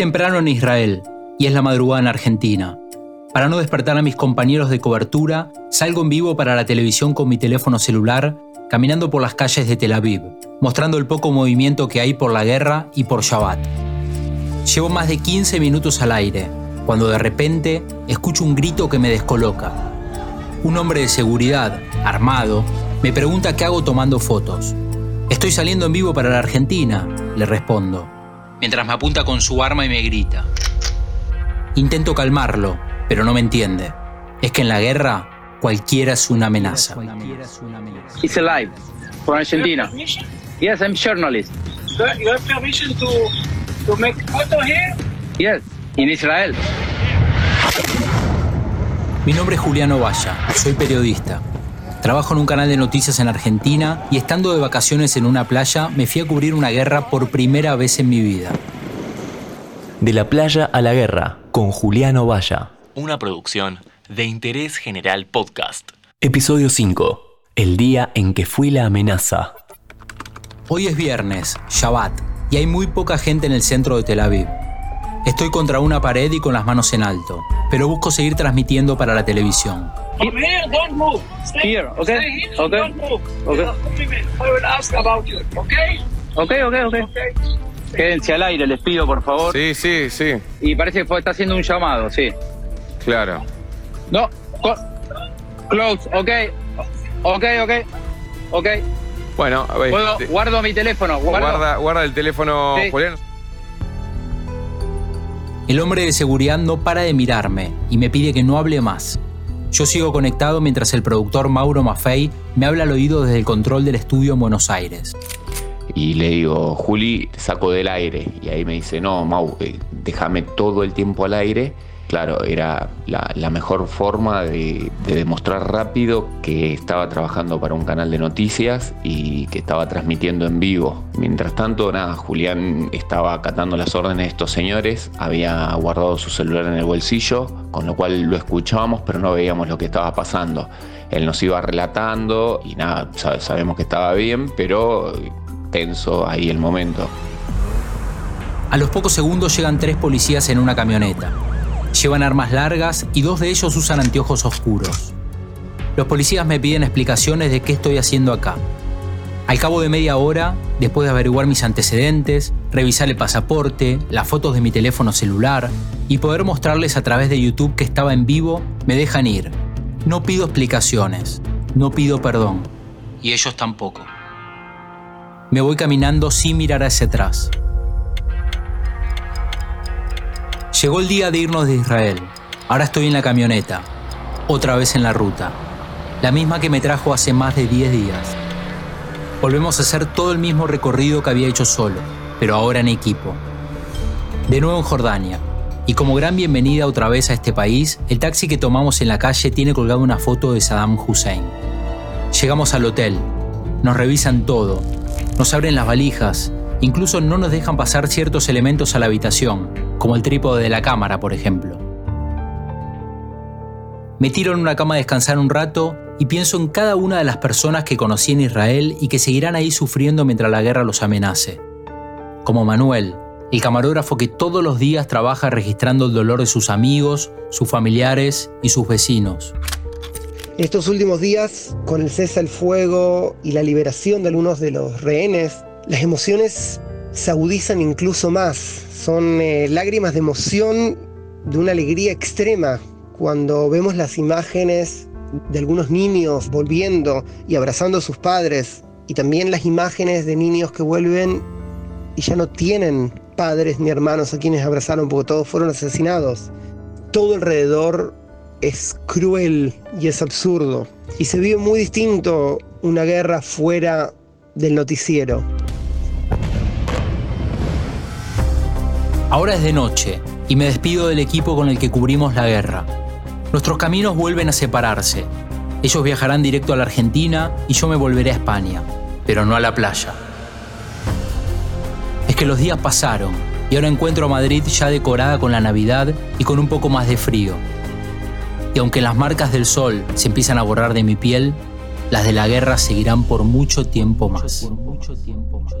temprano en Israel y es la madrugada en Argentina. Para no despertar a mis compañeros de cobertura, salgo en vivo para la televisión con mi teléfono celular, caminando por las calles de Tel Aviv, mostrando el poco movimiento que hay por la guerra y por Shabbat. Llevo más de 15 minutos al aire, cuando de repente escucho un grito que me descoloca. Un hombre de seguridad, armado, me pregunta qué hago tomando fotos. Estoy saliendo en vivo para la Argentina, le respondo, mientras me apunta con su arma y me grita. Intento calmarlo, pero no me entiende. Es que en la guerra cualquiera es una amenaza. He's alive from Argentina. Yes, I'm journalist. You have permission to to make photo here? Yes, in Israel. Mi nombre es Juliano Valla, soy periodista. Trabajo en un canal de noticias en Argentina y estando de vacaciones en una playa me fui a cubrir una guerra por primera vez en mi vida. De la playa a la guerra, con Juliano Valla. Una producción de Interés General Podcast. Episodio 5. El día en que fui la amenaza. Hoy es viernes, Shabbat, y hay muy poca gente en el centro de Tel Aviv. Estoy contra una pared y con las manos en alto, pero busco seguir transmitiendo para la televisión. From here, don't move. Stay Here, okay, Stay here, okay, don't move. okay. Compliment. I will ask about you. Okay? Ok, ok, ok. Okay. Quédense al aire, les pido, por favor. Sí, sí, sí, Y parece que fue- está haciendo un llamado, sí. claro. No, close, ok. Ok, ok. Ok. Bueno, a ver, Puedo, guardo mi teléfono, guardo. guarda, guarda el teléfono, Sí. Julián. El hombre de seguridad no para de mirarme y me pide que no hable más. Yo sigo conectado mientras el productor Mauro Maffei me habla al oído desde el control del estudio en Buenos Aires. Y le digo, Juli, saco del aire. Y ahí me dice, no, Mau, eh, déjame todo el tiempo al aire. Claro, era la, mejor forma de, de demostrar rápido que estaba trabajando para un canal de noticias y que estaba transmitiendo en vivo. Mientras tanto, nada, Julián estaba acatando las órdenes de estos señores, había guardado su celular en el bolsillo, con lo cual lo escuchábamos, pero no veíamos lo que estaba pasando. Él nos iba relatando y nada, sa- sabemos que estaba bien, pero tenso ahí el momento. A los pocos segundos llegan tres policías en una camioneta. Llevan armas largas y dos de ellos usan anteojos oscuros. Los policías me piden explicaciones de qué estoy haciendo acá. Al cabo de media hora, después de averiguar mis antecedentes, revisar el pasaporte, las fotos de mi teléfono celular y poder mostrarles a través de YouTube que estaba en vivo, me dejan ir. No pido explicaciones, no pido perdón. Y ellos tampoco. Me voy caminando sin mirar hacia atrás. Llegó el día de irnos de Israel. Ahora estoy en la camioneta, otra vez en la ruta, la misma que me trajo hace más de 10 días. Volvemos a hacer todo el mismo recorrido que había hecho solo, pero ahora en equipo. De nuevo en Jordania, y como gran bienvenida otra vez a este país, el taxi que tomamos en la calle tiene colgada una foto de Saddam Hussein. Llegamos al hotel, nos revisan todo, nos abren las valijas, incluso no nos dejan pasar ciertos elementos a la habitación, como el trípode de la cámara, por ejemplo. Me tiro en una cama a descansar un rato y pienso en cada una de las personas que conocí en Israel y que seguirán ahí sufriendo mientras la guerra los amenace. Como Manuel, el camarógrafo que todos los días trabaja registrando el dolor de sus amigos, sus familiares y sus vecinos. Estos últimos días, con el cese al fuego y la liberación de algunos de los rehenes, las emociones se agudizan incluso más. Son eh, lágrimas de emoción, de una alegría extrema, cuando vemos las imágenes de algunos niños volviendo y abrazando a sus padres, y también las imágenes de niños que vuelven y ya no tienen padres ni hermanos a quienes abrazaron porque todos fueron asesinados. Todo alrededor es cruel y es absurdo. Y se vive muy distinto una guerra fuera del noticiero. Ahora es de noche y me despido del equipo con el que cubrimos la guerra. Nuestros caminos vuelven a separarse. Ellos viajarán directo a la Argentina y yo me volveré a España, pero no a la playa. Es que los días pasaron y ahora encuentro a Madrid ya decorada con la Navidad y con un poco más de frío. Y aunque las marcas del sol se empiezan a borrar de mi piel, las de la guerra seguirán por mucho tiempo más. Por mucho tiempo más.